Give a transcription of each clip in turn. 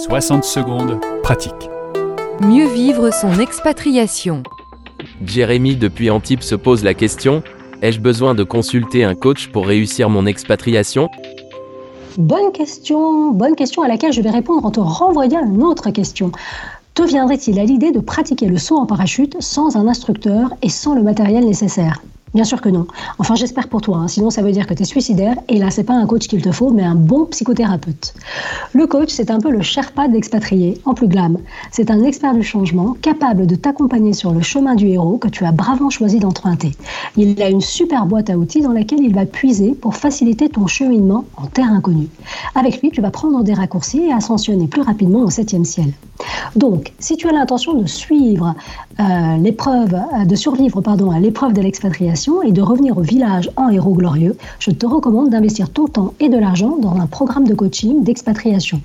60 secondes, pratique. Mieux vivre son expatriation. Jérémy depuis Antibes se pose la question Ai-je besoin de consulter un coach pour réussir mon expatriation? Bonne question, bonne question à laquelle je vais répondre en te renvoyant à une autre question. Te viendrait-il à l'idée de pratiquer le saut en parachute sans un instructeur et sans le matériel nécessaire? Bien sûr que non. Enfin, j'espère pour toi. Hein. Sinon, ça veut dire que tu es suicidaire. Et là, c'est pas un coach qu'il te faut, mais un bon psychothérapeute. Le coach, c'est un peu le Sherpa d'expatrié, en plus glam. C'est un expert du changement, capable de t'accompagner sur le chemin du héros que tu as bravement choisi d'emprunter. Il a une super boîte à outils dans laquelle il va puiser pour faciliter ton cheminement en terre inconnue. Avec lui, tu vas prendre des raccourcis et ascensionner plus rapidement au septième ciel. Donc, si tu as l'intention de suivre euh, l'épreuve, euh, de survivre pardon, à l'épreuve de l'expatriation et de revenir au village en héros glorieux, je te recommande d'investir ton temps et de l'argent dans un programme de coaching d'expatriation.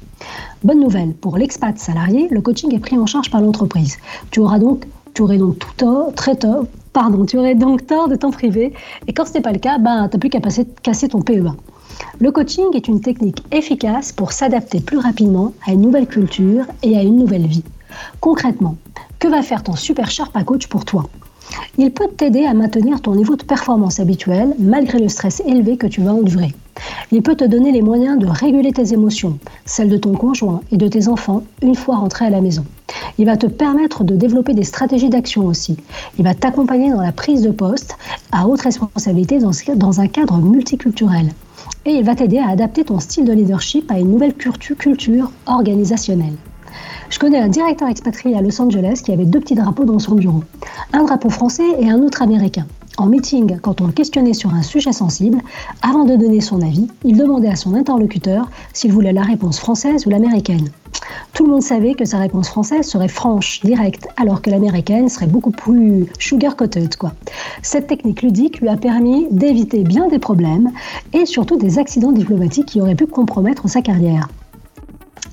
Bonne nouvelle, pour l'expat salarié, le coaching est pris en charge par l'entreprise. Tu auras donc, aurais donc tout tort, très tort, pardon, tu aurais donc tort de t'en priver. Et quand ce n'est pas le cas, ben, tu n'as plus qu'à casser ton PEA. Le coaching est une technique efficace pour s'adapter plus rapidement à une nouvelle culture et à une nouvelle vie. Concrètement, que va faire ton super Sharpa coach pour toi? Il peut t'aider à maintenir ton niveau de performance habituel malgré le stress élevé que tu vas endurer. Il peut te donner les moyens de réguler tes émotions, celles de ton conjoint et de tes enfants une fois rentré à la maison. Il va te permettre de développer des stratégies d'action aussi. Il va t'accompagner dans la prise de poste à haute responsabilité dans un cadre multiculturel et il va t'aider à adapter ton style de leadership à une nouvelle culture organisationnelle. Je connais un directeur expatrié à Los Angeles qui avait deux petits drapeaux dans son bureau, un drapeau français et un autre américain. En meeting, quand on le questionnait sur un sujet sensible, avant de donner son avis, il demandait à son interlocuteur s'il voulait la réponse française ou l'américaine. Tout le monde savait que sa réponse française serait franche, directe, alors que l'américaine serait beaucoup plus sugar-coated. Cette technique ludique lui a permis d'éviter bien des problèmes et surtout des accidents diplomatiques qui auraient pu compromettre sa carrière.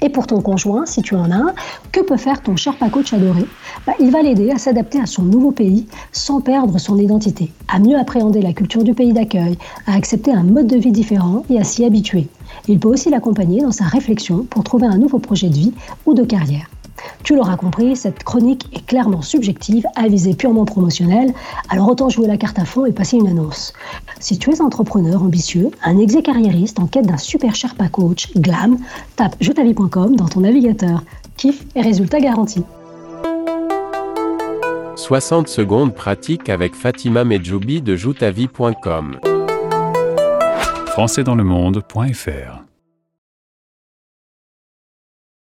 Et pour ton conjoint, si tu en as un, que peut faire ton Sherpa coach adoré bah, Il va l'aider à s'adapter à son nouveau pays sans perdre son identité, à mieux appréhender la culture du pays d'accueil, à accepter un mode de vie différent et à s'y habituer. Il peut aussi l'accompagner dans sa réflexion pour trouver un nouveau projet de vie ou de carrière. Tu l'auras compris, cette chronique est clairement subjective, à purement promotionnelle, alors autant jouer la carte à fond et passer une annonce. Si tu es entrepreneur ambitieux, un exé carriériste en quête d'un super Sherpa coach, glam, tape jetavie.com dans ton navigateur. Kiff et résultat garantis. 60 secondes pratique avec Fatima Medjoubi de joutavie.com. françaisdanslemonde.fr